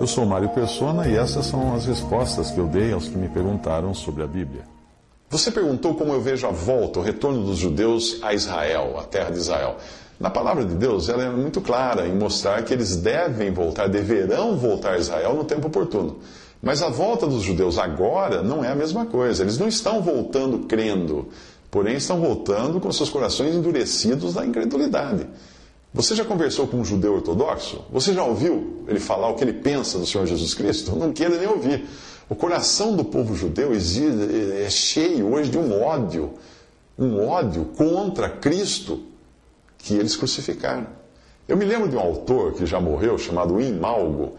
Eu sou Mário Persona e essas são as respostas que eu dei aos que me perguntaram sobre a Bíblia. Você perguntou como eu vejo a volta, o retorno dos judeus a Israel, a terra de Israel. Na palavra de Deus, ela é muito clara em mostrar que eles devem voltar, deverão voltar a Israel no tempo oportuno. Mas a volta dos judeus agora não é a mesma coisa. Eles não estão voltando crendo, porém estão voltando com seus corações endurecidos da incredulidade. Você já conversou com um judeu ortodoxo? Você já ouviu ele falar o que ele pensa do Senhor Jesus Cristo? Não queira nem ouvir. O coração do povo judeu é cheio hoje de um ódio, um ódio contra Cristo que eles crucificaram. Eu me lembro de um autor que já morreu, chamado Imalgo,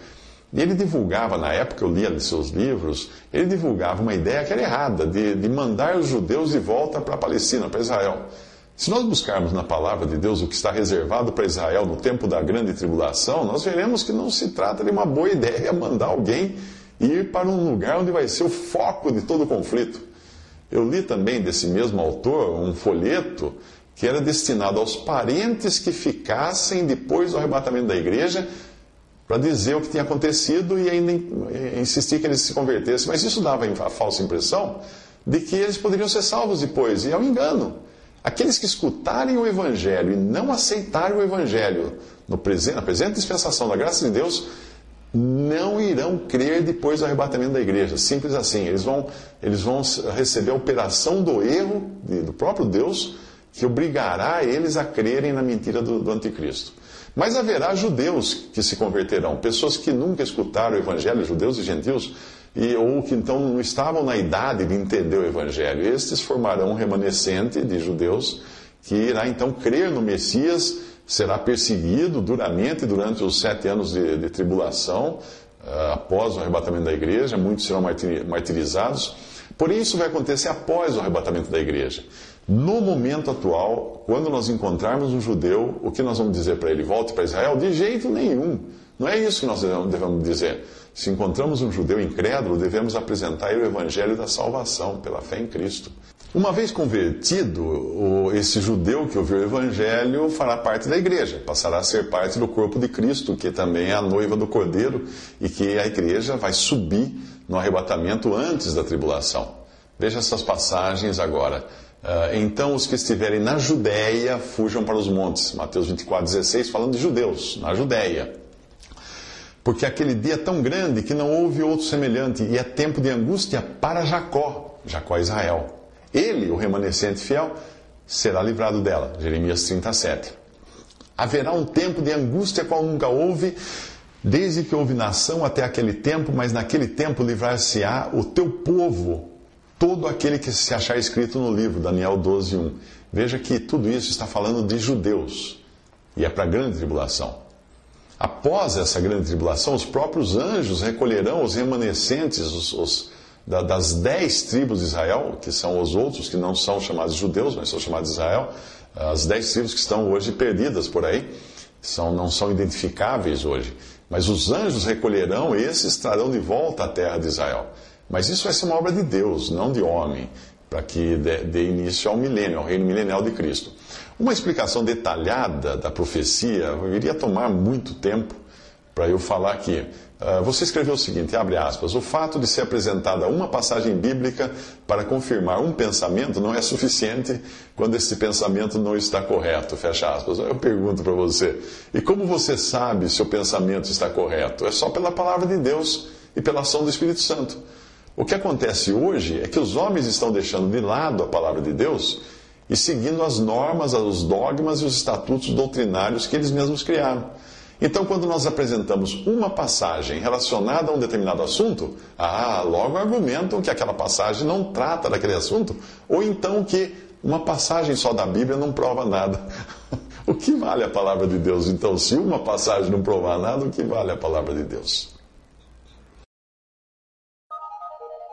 e ele divulgava, na época eu lia seus livros, ele divulgava uma ideia que era errada, de, de mandar os judeus de volta para a Palestina, para Israel. Se nós buscarmos na palavra de Deus o que está reservado para Israel no tempo da grande tribulação, nós veremos que não se trata de uma boa ideia mandar alguém ir para um lugar onde vai ser o foco de todo o conflito. Eu li também desse mesmo autor um folheto que era destinado aos parentes que ficassem depois do arrebatamento da igreja para dizer o que tinha acontecido e ainda insistir que eles se convertessem. Mas isso dava a falsa impressão de que eles poderiam ser salvos depois, e é um engano. Aqueles que escutarem o Evangelho e não aceitarem o Evangelho no presente, na presente dispensação da graça de Deus, não irão crer depois do arrebatamento da igreja. Simples assim. Eles vão, eles vão receber a operação do erro de, do próprio Deus que obrigará eles a crerem na mentira do, do anticristo. Mas haverá judeus que se converterão, pessoas que nunca escutaram o evangelho, judeus e gentios, e, ou que então não estavam na idade de entender o evangelho. Estes formarão um remanescente de judeus que irá então crer no Messias, será perseguido duramente durante os sete anos de, de tribulação, uh, após o arrebatamento da igreja, muitos serão martirizados. Porém, isso vai acontecer após o arrebatamento da igreja. No momento atual, quando nós encontrarmos um judeu, o que nós vamos dizer para ele? Volte para Israel? De jeito nenhum. Não é isso que nós devemos dizer. Se encontramos um judeu incrédulo, devemos apresentar o evangelho da salvação, pela fé em Cristo. Uma vez convertido, esse judeu que ouviu o evangelho fará parte da igreja, passará a ser parte do corpo de Cristo, que também é a noiva do cordeiro, e que a igreja vai subir no arrebatamento antes da tribulação. Veja essas passagens agora. Uh, então os que estiverem na Judéia fujam para os montes. Mateus 24, 16, falando de judeus, na Judéia. Porque aquele dia é tão grande que não houve outro semelhante, e é tempo de angústia para Jacó, Jacó Israel. Ele, o remanescente fiel, será livrado dela. Jeremias 37. Haverá um tempo de angústia qual nunca houve, desde que houve nação até aquele tempo, mas naquele tempo livrar-se-á o teu povo todo aquele que se achar escrito no livro, Daniel 12, 1. Veja que tudo isso está falando de judeus e é para a grande tribulação. Após essa grande tribulação, os próprios anjos recolherão os remanescentes os, os, da, das dez tribos de Israel, que são os outros que não são chamados judeus, mas são chamados de Israel, as dez tribos que estão hoje perdidas por aí, são, não são identificáveis hoje. Mas os anjos recolherão, esses trarão de volta à terra de Israel. Mas isso vai ser uma obra de Deus, não de homem, para que dê, dê início ao milênio, ao reino milenial de Cristo. Uma explicação detalhada da profecia iria tomar muito tempo para eu falar aqui. Uh, você escreveu o seguinte, abre aspas, o fato de ser apresentada uma passagem bíblica para confirmar um pensamento não é suficiente quando esse pensamento não está correto, fecha aspas. Eu pergunto para você, e como você sabe se o pensamento está correto? É só pela palavra de Deus e pela ação do Espírito Santo. O que acontece hoje é que os homens estão deixando de lado a palavra de Deus e seguindo as normas, os dogmas e os estatutos doutrinários que eles mesmos criaram. Então, quando nós apresentamos uma passagem relacionada a um determinado assunto, ah, logo argumentam que aquela passagem não trata daquele assunto, ou então que uma passagem só da Bíblia não prova nada. o que vale a palavra de Deus? Então, se uma passagem não provar nada, o que vale a palavra de Deus?